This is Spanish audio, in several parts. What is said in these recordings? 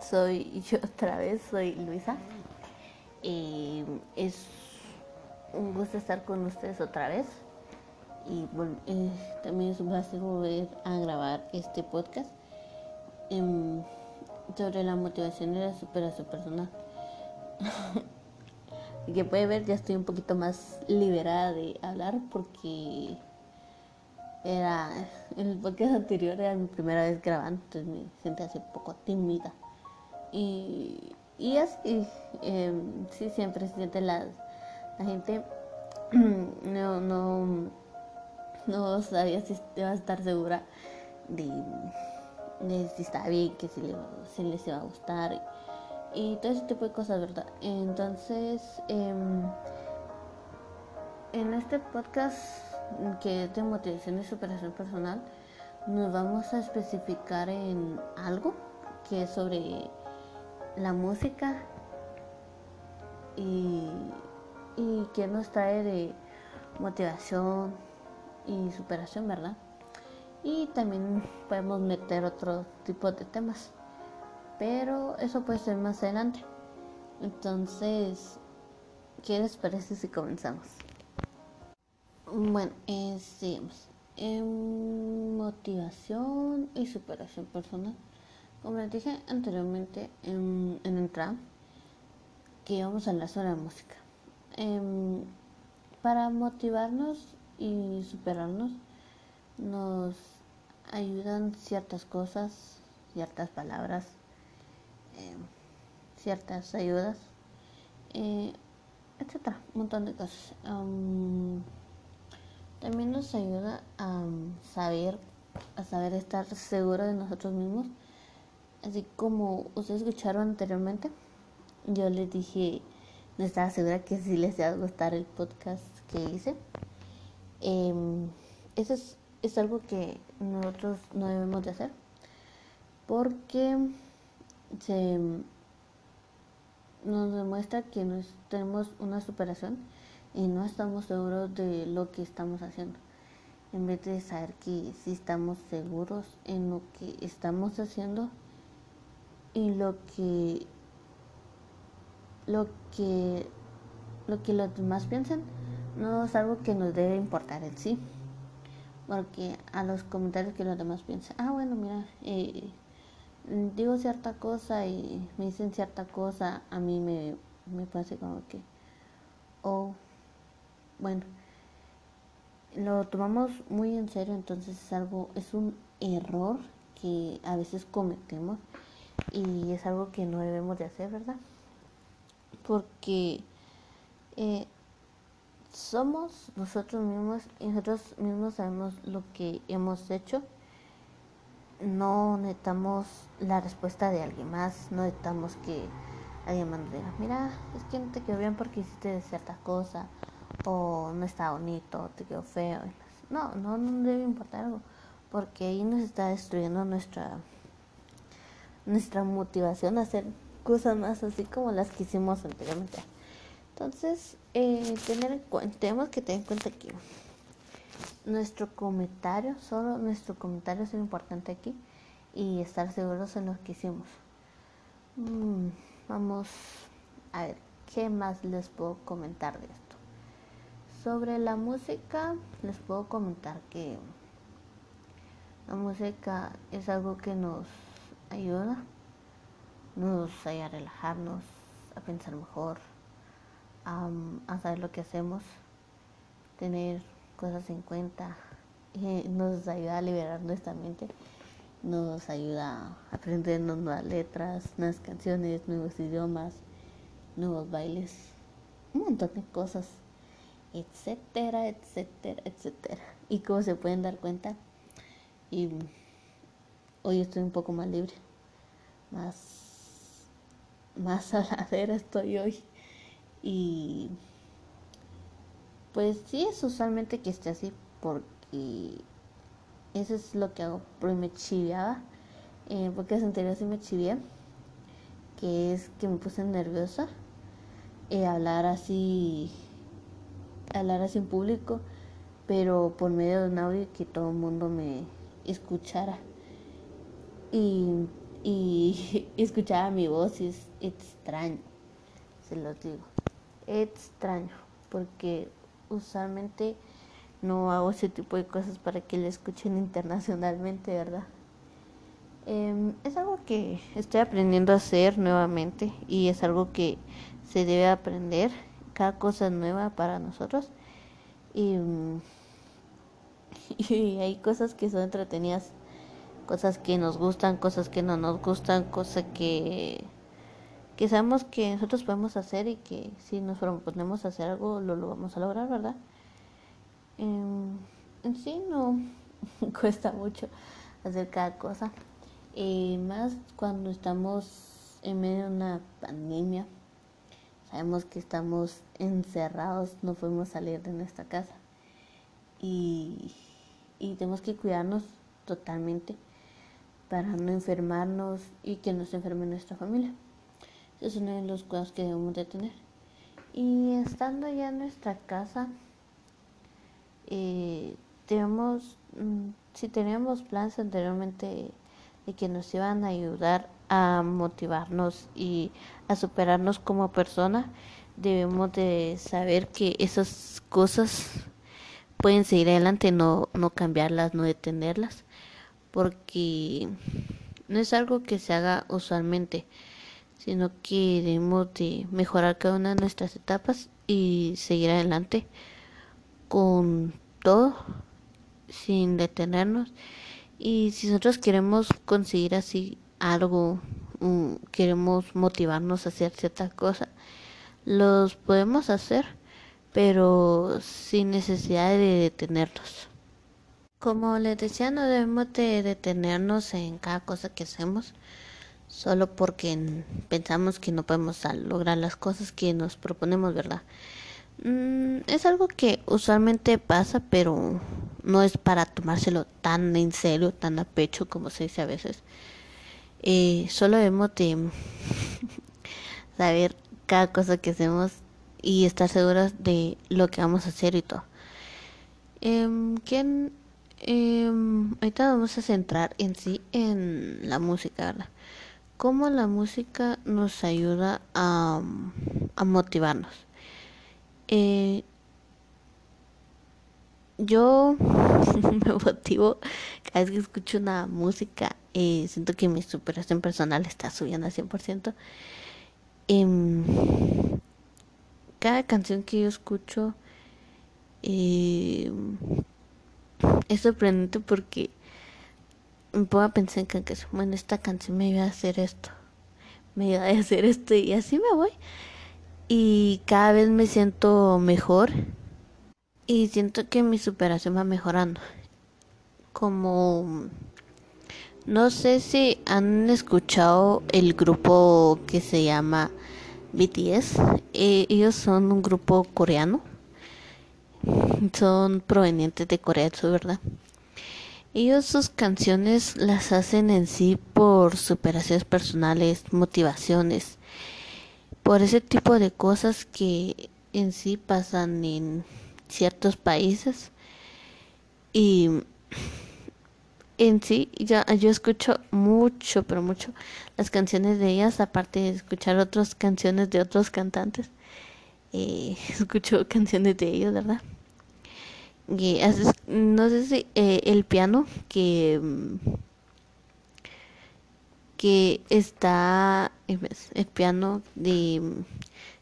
Soy yo otra vez, soy Luisa. Eh, es un gusto estar con ustedes otra vez. Y también es un placer volver a grabar este podcast em, sobre la motivación y la superación personal. que puede ver, ya estoy un poquito más liberada de hablar porque era el podcast anterior era mi primera vez grabando, entonces me sentí así un poco tímida. Y, y así, eh, sí, siempre se siente la, la gente, no, no, no sabía si iba a estar segura de, de si está bien, que si, le, si les iba a gustar y, todo ese tipo de cosas, ¿verdad? Entonces, eh, en este podcast que es de motivación y superación personal, nos vamos a especificar en algo que es sobre la música y, y que nos trae de motivación y superación, ¿verdad? Y también podemos meter otro tipo de temas, pero eso puede ser más adelante. Entonces, ¿qué les parece si comenzamos? Bueno, este, motivación y superación personal. Como les dije anteriormente en, en entrada, que vamos a hablar sobre la música. Em, para motivarnos y superarnos, nos ayudan ciertas cosas, ciertas palabras, em, ciertas ayudas, eh, etcétera, un montón de cosas. También nos ayuda a saber, a saber estar seguro de nosotros mismos. Así como ustedes escucharon anteriormente, yo les dije, no estaba segura que si les iba a gustar el podcast que hice. Em, eso es, es algo que nosotros no debemos de hacer porque se nos demuestra que nos, tenemos una superación y no estamos seguros de lo que estamos haciendo. En vez de saber que sí estamos seguros en lo que estamos haciendo y lo que lo que lo que los demás piensan no es algo que nos debe importar en sí porque a los comentarios que los demás piensan ah bueno mira eh, digo cierta cosa y me dicen cierta cosa a mí me, me parece como que oh bueno, lo tomamos muy en serio, entonces es algo, es un error que a veces cometemos y es algo que no debemos de hacer, ¿verdad? Porque eh, somos nosotros mismos y nosotros mismos sabemos lo que hemos hecho. No necesitamos la respuesta de alguien más, no necesitamos que alguien más diga, mira, es que no te quedó bien porque hiciste cierta cosa o no está bonito, te quedó feo. No, no, no debe importar algo, porque ahí nos está destruyendo nuestra nuestra motivación a hacer cosas más así como las que hicimos anteriormente. Entonces, eh, tener tenemos que tener en cuenta que nuestro comentario, solo nuestro comentario es importante aquí y estar seguros en lo que hicimos. Mm, vamos a ver, ¿qué más les puedo comentar de esto? Sobre la música, les puedo comentar que la música es algo que nos ayuda, nos ayuda a relajarnos, a pensar mejor, a, saber lo que hacemos, tener cosas en cuenta, nos ayuda a liberar nuestra mente, nos ayuda a aprender nuevas letras, nuevas canciones, nuevos idiomas, nuevos bailes, un montón de cosas etcétera, etcétera, etcétera. Y como se pueden dar cuenta, y hoy estoy un poco más libre, más, más ver estoy hoy. Y pues sí es usualmente que esté así porque eso es lo que hago, porque me chiviaba, eh, porque hace anterior sí me chivié, que es que me puse nerviosa, eh, hablar así hablar así en público, pero por medio de un audio que todo el mundo me escuchara. Y y escuchaba mi voz y es extraño, se los digo, extraño, porque usualmente no hago ese tipo de cosas para que le escuchen internacionalmente, ¿verdad? Em, es algo que estoy aprendiendo a hacer nuevamente y es algo que se debe aprender. Cada cosa nueva para nosotros y, y hay cosas que son entretenidas, cosas que nos gustan, cosas que no nos gustan, cosas que, que sabemos que nosotros podemos hacer y que si nos proponemos hacer algo lo, lo vamos a lograr, ¿verdad? Em, en sí no cuesta mucho hacer cada cosa. Y más cuando estamos en medio de una pandemia. Sabemos que estamos encerrados, no podemos salir de nuestra casa. Y, tenemos que cuidarnos totalmente para no enfermarnos y que no se enferme nuestra familia. Ese es uno de los cuidados que debemos de tener. Y estando ya en nuestra casa, eh, tenemos, mm, si teníamos planes anteriormente y que nos iban a ayudar a motivarnos y a superarnos como persona, debemos de saber que esas cosas pueden seguir adelante, no, no cambiarlas, no detenerlas, porque no es algo que se haga usualmente, sino que debemos de mejorar cada una de nuestras etapas y seguir adelante con todo sin detenernos. Y si nosotros queremos conseguir así algo, queremos motivarnos a hacer cierta cosa, los podemos hacer, pero sin necesidad de detenernos. Como les decía, no debemos de detenernos en cada cosa que hacemos, solo porque pensamos que no podemos lograr las cosas que nos proponemos, ¿verdad? Mm, es algo que usualmente pasa, pero no es para tomárselo tan en serio, tan a pecho como se dice a veces. Eh, solo debemos de saber cada cosa que hacemos y estar seguros de lo que vamos a hacer y todo. Eh, ¿quién, eh, ahorita vamos a centrar en sí en la música, ¿verdad? Cómo la música nos ayuda a, a motivarnos. Eh, yo me motivo cada vez que escucho una música. Eh, siento que mi superación personal está subiendo al 100%. Eh, cada canción que yo escucho eh, es sorprendente porque me pongo a pensar en que, bueno, esta canción me iba a hacer esto, me iba a hacer esto y así me voy. Y cada vez me siento mejor y siento que mi superación va mejorando. Como no sé si han escuchado el grupo que se llama BTS. Eh, ellos son un grupo coreano. Son provenientes de Corea del Sur, ¿verdad? Ellos sus canciones las hacen en sí por superaciones personales, motivaciones, por ese tipo de cosas que en sí pasan en ciertos países. Y en sí ya yo escucho mucho pero mucho las canciones de ellas aparte de escuchar otras canciones de otros cantantes. Eh, escucho canciones de ellos verdad y no sé si eh, el piano que que está el piano de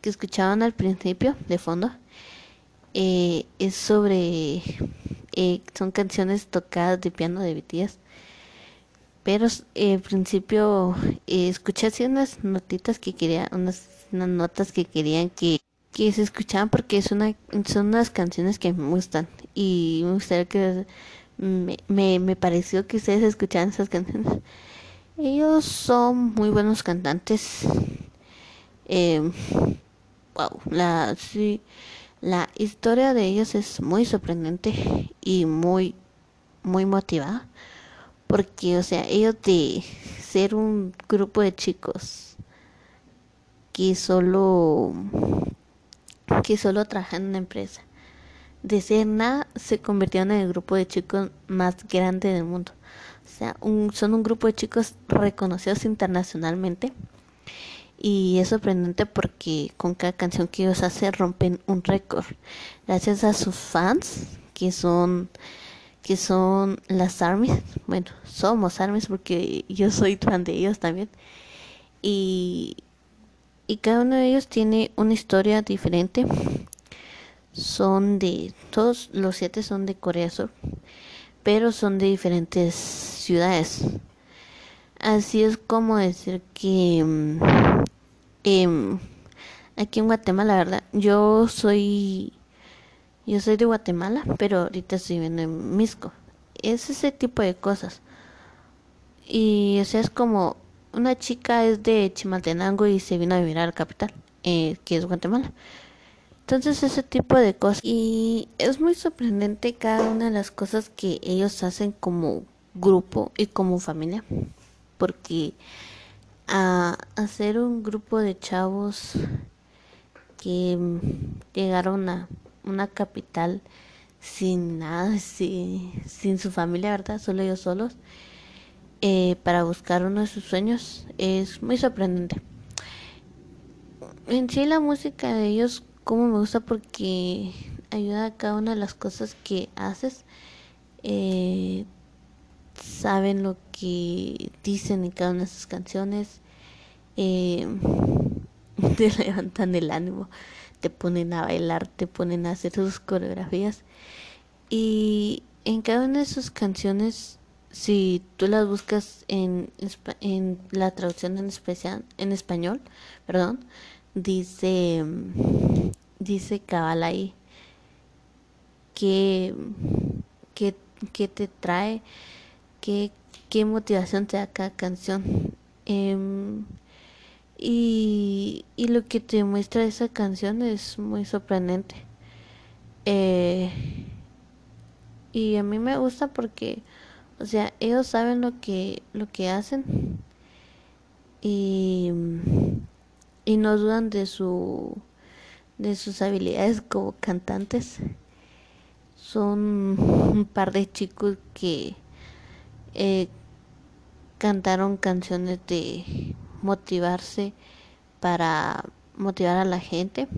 que escuchaban al principio de fondo eh, es sobre eh, son canciones tocadas de piano de BTS pero eh, al principio eh, escuché así unas notitas que quería unas, unas notas que querían que, que se escuchaban porque es una, son unas canciones que me gustan y me gustaría que me, me, me pareció que ustedes escuchaban esas canciones. Ellos son muy buenos cantantes wow la sí la historia de ellos es muy sorprendente y muy, muy motivada. Porque, o sea, ellos de ser un grupo de chicos que solo, que solo trabajan en una empresa, de ser nada, se convirtieron en el grupo de chicos más grande del mundo. O sea, un, son un grupo de chicos reconocidos internacionalmente. Y es sorprendente porque con cada canción que ellos hacen rompen un récord. Gracias a sus fans, que son que son las armies. Bueno, somos armies porque yo soy fan de ellos también. Y, y cada uno de ellos tiene una historia diferente. Son de, todos los siete son de Corea Sur, pero son de diferentes ciudades. Así es como decir que eh, aquí en Guatemala, la verdad, yo soy yo soy de Guatemala, pero ahorita estoy viviendo en Misco. Es ese tipo de cosas. Y o sea, es como una chica es de Chimaltenango y se vino a vivir a la capital, eh, que es Guatemala. Entonces ese tipo de cosas. Y es muy sorprendente cada una de las cosas que ellos hacen como grupo y como familia. Porque a hacer un grupo de chavos que llegaron a una capital sin nada, sin, sin su familia, ¿verdad? Solo ellos solos, eh, para buscar uno de sus sueños, es muy sorprendente. En sí la música de ellos, como me gusta porque ayuda a cada una de las cosas que haces. Eh, saben lo que dicen en cada una de sus canciones. Eh, te levantan el ánimo te ponen a bailar, te ponen a hacer sus coreografías. Y en cada una de sus canciones, si tú las buscas en, en la traducción en, especial, en español, perdón, dice, dice cabal ahí que, que, te trae, que, qué motivación te da cada canción. Em, y, y lo que te muestra esa canción es muy sorprendente. Eh, y a mí me gusta porque, o sea, ellos saben lo que, lo que hacen y, y no dudan de su de sus habilidades como cantantes. Son un par de chicos que eh, cantaron canciones de motivarse para motivar a la gente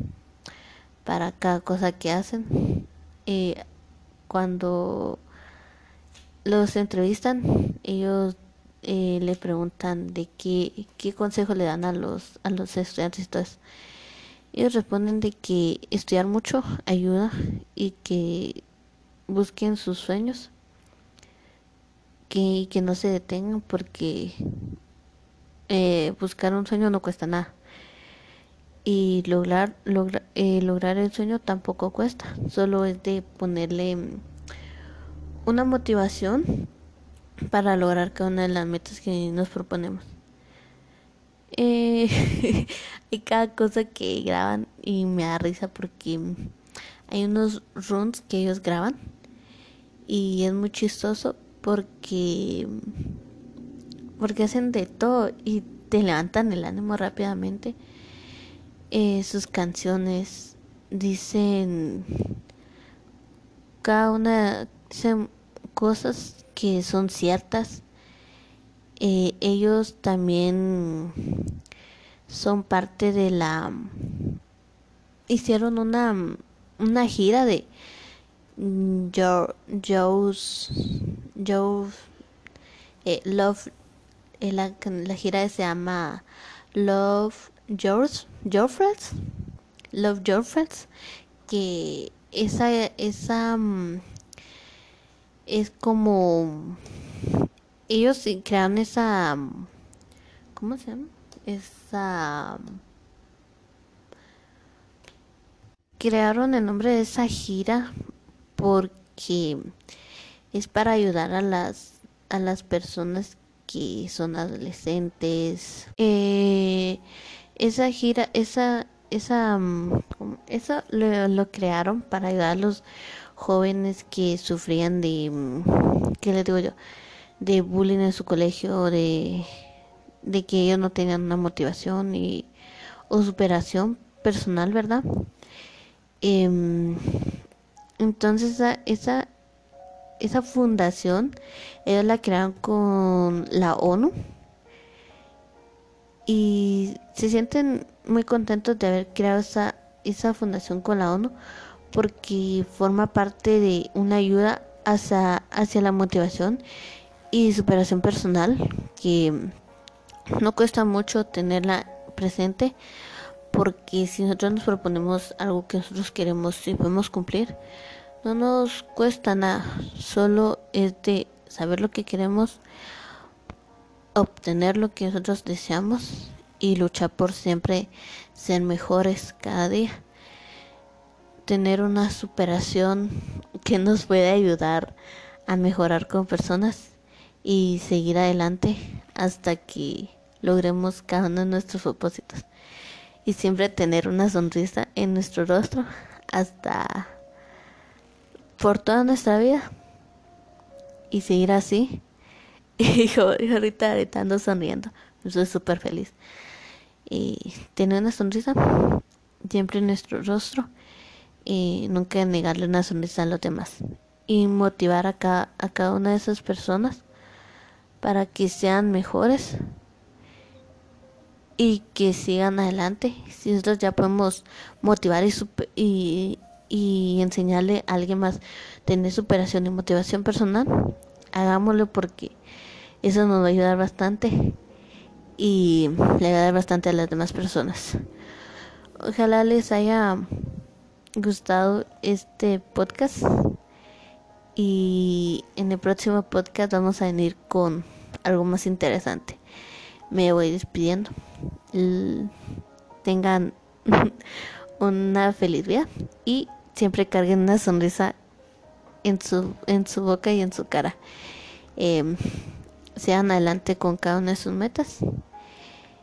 para cada cosa que hacen. Y cuando los entrevistan, ellos eh, le preguntan de qué, qué consejo le dan a los, a los estudiantes. Entonces, ellos responden de que estudiar mucho ayuda y que busquen sus sueños que, que no se detengan porque eh, buscar un sueño no cuesta nada. Y lograr, eh, lograr el sueño tampoco cuesta. Solo es de ponerle mm, una motivación para lograr cada una de las metas que nos proponemos. Eh, hay cada cosa que graban y me da risa porque mm, hay unos runs que ellos graban y es muy chistoso porque porque hacen de todo y te levantan el ánimo rápidamente. Eh, sus canciones dicen cada una dicen cosas que son ciertas. Eh, ellos también son parte de la hicieron una una gira de Joe's Joe eh, Love la, la gira se llama Love Your Friends, Love Friends, que esa, esa mm, es como ellos crearon esa ¿cómo se llama? esa crearon el nombre de esa gira porque es para ayudar a las a las personas que son adolescentes. Eh, esa gira, esa, esa, mm, eso lo, crearon para ayudar a los jóvenes que sufrían de, mm, ¿qué les digo yo? De bullying en su colegio, de, de que ellos no tenían una motivación y, o superación personal, ¿verdad? Em, entonces esa esa fundación, ellos la crearon con la ONU. Y se sienten muy contentos de haber creado esa, esa fundación con la ONU porque forma parte de una ayuda hacia, hacia la motivación y superación personal que no cuesta mucho tenerla presente porque si nosotros nos proponemos algo que nosotros queremos y podemos cumplir, no nos cuesta nada, solo es de saber lo que queremos, obtener lo que nosotros deseamos y luchar por siempre ser mejores cada día. Tener una superación que nos puede ayudar a mejorar con personas y seguir adelante hasta que logremos cada uno de nuestros propósitos. Y siempre tener una sonrisa en nuestro rostro hasta por toda nuestra vida. Y seguir así. Y ahorita, ahorita ando sonriendo. Estoy súper feliz. Y tener una sonrisa siempre en nuestro rostro. Y nunca negarle una sonrisa a los demás. Y motivar a cada, a cada una de esas personas para que sean mejores y que sigan adelante. Si nosotros ya podemos motivar y, y, y enseñarle a alguien más tener superación y motivación personal, hagámoslo porque eso nos va a ayudar bastante y le va a dar bastante a las demás personas. Ojalá les haya gustado este podcast y en el próximo podcast vamos a venir con algo más interesante. Me voy despidiendo. Tengan una feliz vida y siempre carguen una sonrisa en su, en su boca y en su cara. Eh, sean adelante con cada una de sus metas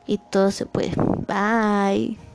y todo se puede. Bye.